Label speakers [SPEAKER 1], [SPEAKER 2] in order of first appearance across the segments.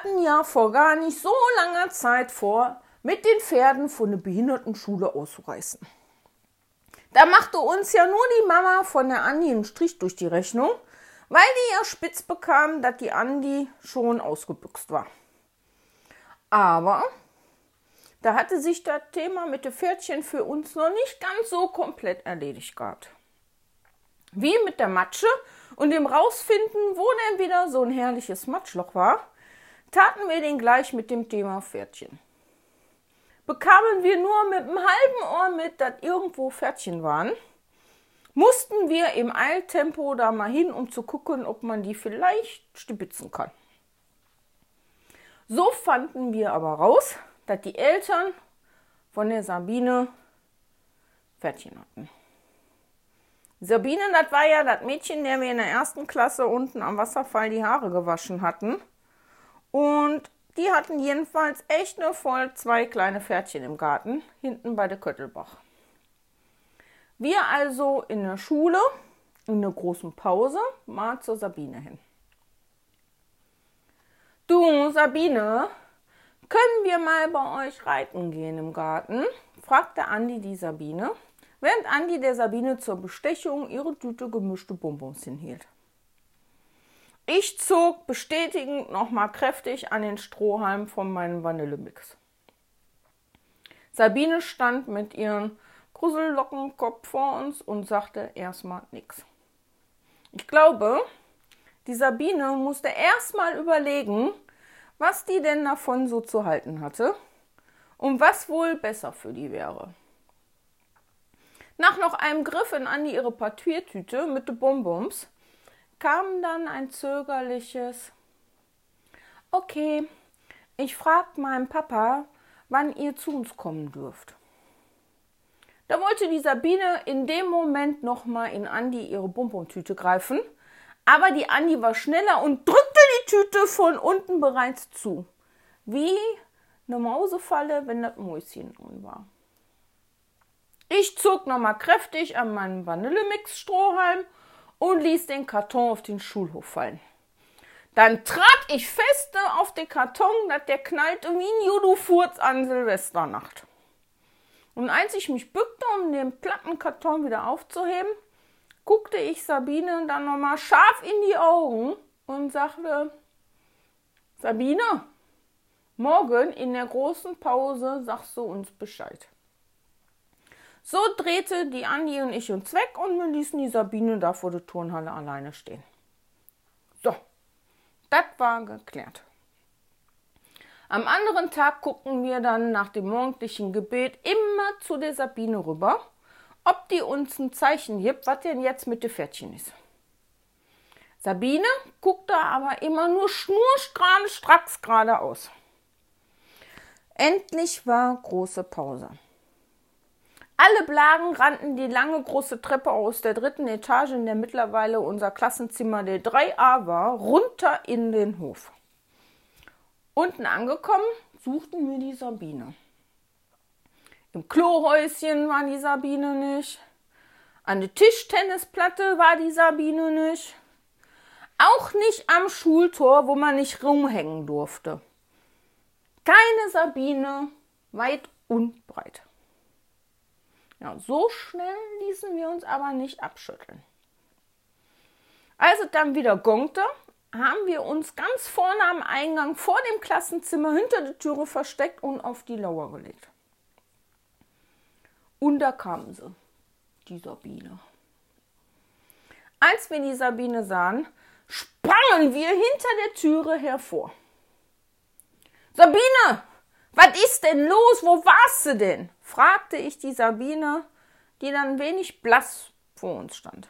[SPEAKER 1] hatten ja vor gar nicht so langer Zeit vor, mit den Pferden von der Behindertenschule auszureißen. Da machte uns ja nur die Mama von der Andi einen Strich durch die Rechnung, weil die ja spitz bekam, dass die Andi schon ausgebüxt war. Aber da hatte sich das Thema mit den Pferdchen für uns noch nicht ganz so komplett erledigt gehabt. Wie mit der Matsche und dem Rausfinden, wo denn wieder so ein herrliches Matschloch war, taten wir den gleich mit dem Thema Pferdchen. Bekamen wir nur mit einem halben Ohr mit, dass irgendwo Pferdchen waren, mussten wir im Eiltempo da mal hin, um zu gucken, ob man die vielleicht stibitzen kann. So fanden wir aber raus, dass die Eltern von der Sabine Pferdchen hatten. Sabine, das war ja das Mädchen, der wir in der ersten Klasse unten am Wasserfall die Haare gewaschen hatten. Und die hatten jedenfalls echt nur voll zwei kleine Pferdchen im Garten, hinten bei der Köttelbach. Wir also in der Schule, in der großen Pause, mal zur Sabine hin. Du, Sabine, können wir mal bei euch reiten gehen im Garten? fragte Andi die Sabine, während Andi der Sabine zur Bestechung ihre Tüte gemischte Bonbons hinhielt. Ich zog bestätigend nochmal kräftig an den Strohhalm von meinem Vanillemix. Sabine stand mit ihrem Grusellockenkopf vor uns und sagte erstmal nichts. Ich glaube, die Sabine musste erstmal überlegen, was die denn davon so zu halten hatte und was wohl besser für die wäre. Nach noch einem Griff in Andi ihre Papiertüte mit den Bonbons kam dann ein zögerliches Okay, ich frag meinen Papa, wann ihr zu uns kommen dürft. Da wollte die Sabine in dem Moment nochmal in Andi ihre Bonbontüte greifen, aber die Andi war schneller und drückte die Tüte von unten bereits zu. Wie eine Mausefalle, wenn das Mäuschen drin war. Ich zog nochmal kräftig an meinem Vanillemix-Strohhalm und ließ den Karton auf den Schulhof fallen. Dann trat ich feste auf den Karton, dass der knallte wie ein Judo-Furz an Silvesternacht. Und als ich mich bückte, um den Plattenkarton wieder aufzuheben, guckte ich Sabine dann nochmal scharf in die Augen und sagte, Sabine, morgen in der großen Pause sagst du uns Bescheid. So drehte die Andi und ich uns weg und wir ließen die Sabine da vor der Turnhalle alleine stehen. So, das war geklärt. Am anderen Tag gucken wir dann nach dem morgendlichen Gebet immer zu der Sabine rüber ob die uns ein Zeichen gibt, was denn jetzt mit den Pferdchen ist. Sabine guckte aber immer nur schnurstrahlen stracks geradeaus. Endlich war große Pause. Alle Blagen rannten die lange große Treppe aus der dritten Etage, in der mittlerweile unser Klassenzimmer der 3a war, runter in den Hof. Unten angekommen, suchten wir die Sabine. Im Klohäuschen war die Sabine nicht. An der Tischtennisplatte war die Sabine nicht. Auch nicht am Schultor, wo man nicht rumhängen durfte. Keine Sabine, weit und breit. Ja, so schnell ließen wir uns aber nicht abschütteln. Als es dann wieder gongte, haben wir uns ganz vorne am Eingang vor dem Klassenzimmer hinter der Türe versteckt und auf die Lauer gelegt. Und da kam sie, die Sabine. Als wir die Sabine sahen, sprangen wir hinter der Türe hervor. Sabine, was ist denn los? Wo warst du denn? Fragte ich die Sabine, die dann wenig blass vor uns stand.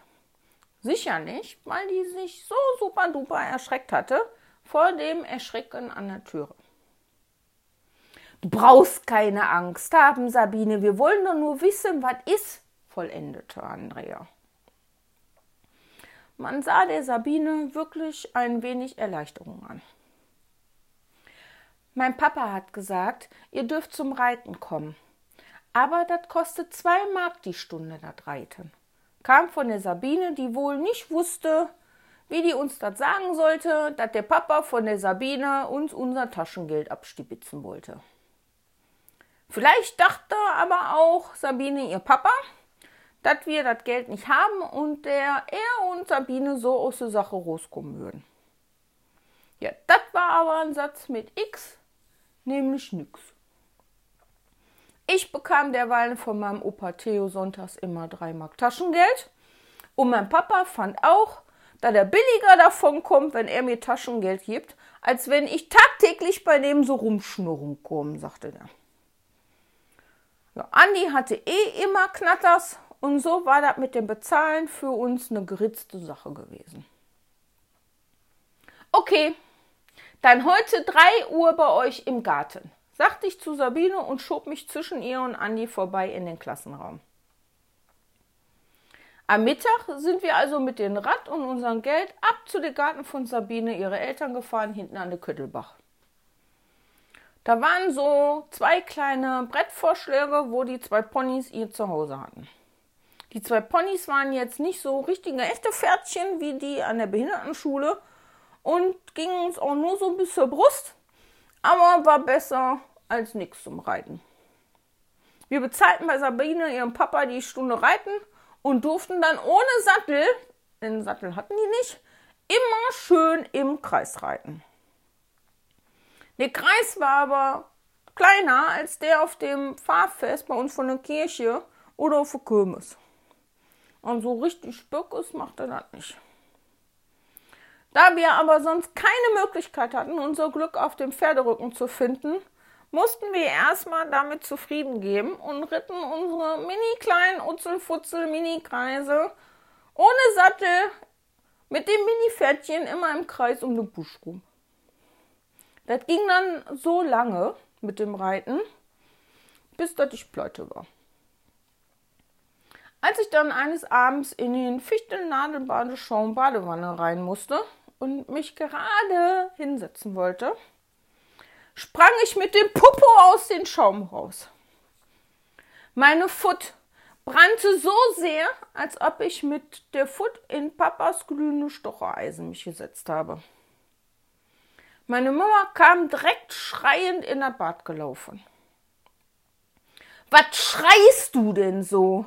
[SPEAKER 1] Sicher nicht, weil die sich so super duper erschreckt hatte vor dem Erschrecken an der Türe. Du brauchst keine Angst haben, Sabine. Wir wollen doch nur wissen, was ist, vollendete Andrea. Man sah der Sabine wirklich ein wenig Erleichterung an. Mein Papa hat gesagt, ihr dürft zum Reiten kommen. Aber das kostet zwei Mark die Stunde, das Reiten. Kam von der Sabine, die wohl nicht wusste, wie die uns das sagen sollte, dass der Papa von der Sabine uns unser Taschengeld abstibitzen wollte. Vielleicht dachte aber auch Sabine ihr Papa, dass wir das Geld nicht haben und der er und Sabine so aus der Sache rauskommen würden. Ja, das war aber ein Satz mit X, nämlich nix. Ich bekam derweil von meinem Opa Theo sonntags immer drei Mark Taschengeld und mein Papa fand auch, da der billiger davon kommt, wenn er mir Taschengeld gibt, als wenn ich tagtäglich bei dem so rumschnurren komme, sagte er. Ja, Andi hatte eh immer Knatters und so war das mit dem Bezahlen für uns eine geritzte Sache gewesen. Okay, dann heute 3 Uhr bei euch im Garten, sagte ich zu Sabine und schob mich zwischen ihr und Andi vorbei in den Klassenraum. Am Mittag sind wir also mit dem Rad und unserem Geld ab zu dem Garten von Sabine, ihre Eltern, gefahren, hinten an der Küttelbach. Da waren so zwei kleine Brettvorschläge, wo die zwei Ponys ihr Zuhause hatten. Die zwei Ponys waren jetzt nicht so richtige echte Pferdchen wie die an der Behindertenschule und gingen uns auch nur so bis zur Brust, aber war besser als nichts zum Reiten. Wir bezahlten bei Sabine ihrem Papa die Stunde Reiten und durften dann ohne Sattel, den Sattel hatten die nicht, immer schön im Kreis reiten. Der Kreis war aber kleiner als der auf dem Fahrfest bei uns von der Kirche oder auf der Kirmes. Und so richtig Spöckes macht er das nicht. Da wir aber sonst keine Möglichkeit hatten, unser Glück auf dem Pferderücken zu finden, mussten wir erstmal damit zufrieden geben und ritten unsere mini kleinen Utzelfutzel-Mini-Kreise ohne Sattel mit dem Mini-Pferdchen immer im Kreis um den Busch rum. Das ging dann so lange mit dem Reiten, bis dass ich pleite war. Als ich dann eines Abends in den Fichtelnadelbadeschaum Badewanne rein musste und mich gerade hinsetzen wollte, sprang ich mit dem Popo aus dem Schaum raus. Meine Foot brannte so sehr, als ob ich mit der Foot in Papas glühende Stochereisen mich gesetzt habe. Meine Mama kam direkt schreiend in das Bad gelaufen. Was schreist du denn so?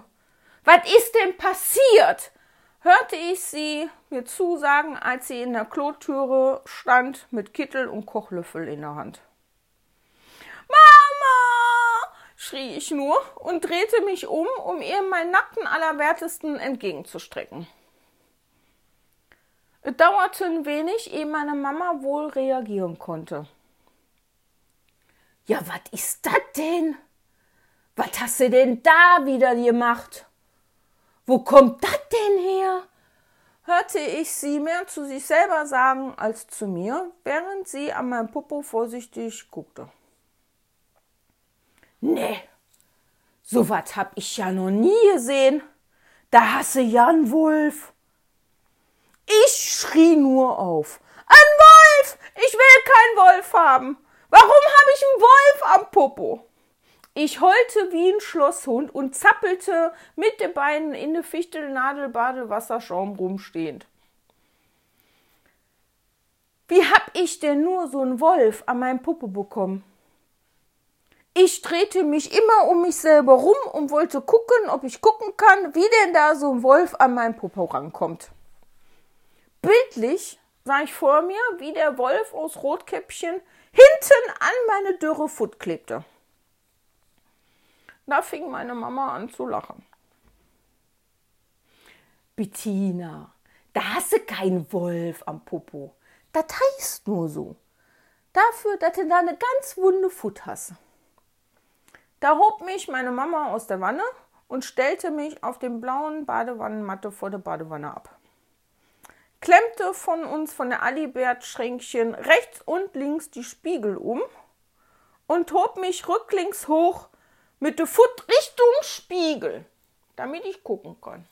[SPEAKER 1] Was ist denn passiert? hörte ich sie mir zusagen, als sie in der Klotüre stand mit Kittel und Kochlöffel in der Hand. Mama! Schrie ich nur und drehte mich um, um ihr meinen nackten Allerwertesten entgegenzustrecken. Es dauerte ein wenig, ehe meine Mama wohl reagieren konnte. Ja, was ist das denn? Was hast du denn da wieder gemacht? Wo kommt das denn her? hörte ich sie mehr zu sich selber sagen als zu mir, während sie an meinem Popo vorsichtig guckte. Nee, so was hab ich ja noch nie gesehen. Da hasse ja einen Wolf. Ich schrie nur auf. Ein Wolf! Ich will keinen Wolf haben! Warum habe ich einen Wolf am Popo? Ich heulte wie ein Schlosshund und zappelte mit den Beinen in der Fichtelnadelbadewasserschaum rumstehend. Wie hab ich denn nur so einen Wolf an meinem Popo bekommen? Ich drehte mich immer um mich selber rum und wollte gucken, ob ich gucken kann, wie denn da so ein Wolf an meinem Popo rankommt. Bildlich sah ich vor mir, wie der Wolf aus Rotkäppchen hinten an meine dürre Foot klebte. Da fing meine Mama an zu lachen. Bettina, da hast du keinen Wolf am Popo. Das heißt nur so. Dafür, dass du da eine ganz wunde Foot hast. Da hob mich meine Mama aus der Wanne und stellte mich auf den blauen Badewannenmatte vor der Badewanne ab klemmte von uns von der Alibert-Schränkchen rechts und links die Spiegel um und hob mich rücklings hoch mit der Foot Richtung Spiegel, damit ich gucken kann.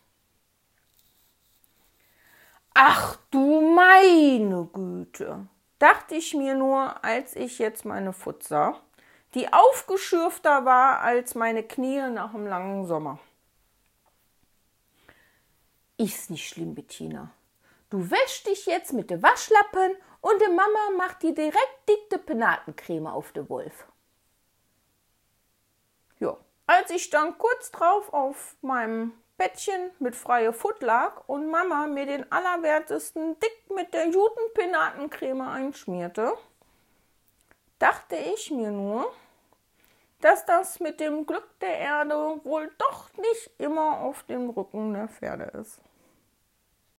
[SPEAKER 1] Ach du meine Güte, dachte ich mir nur, als ich jetzt meine Foot sah, die aufgeschürfter war als meine Knie nach dem langen Sommer. Ist nicht schlimm, Bettina. Du wäschst dich jetzt mit de Waschlappen und de Mama macht dir direkt dicke Penatencreme auf de Wolf. Ja, als ich dann kurz drauf auf meinem Bettchen mit freie Foot lag und Mama mir den allerwertesten Dick mit der Judenpenatencreme einschmierte, dachte ich mir nur, dass das mit dem Glück der Erde wohl doch nicht immer auf dem Rücken der Pferde ist.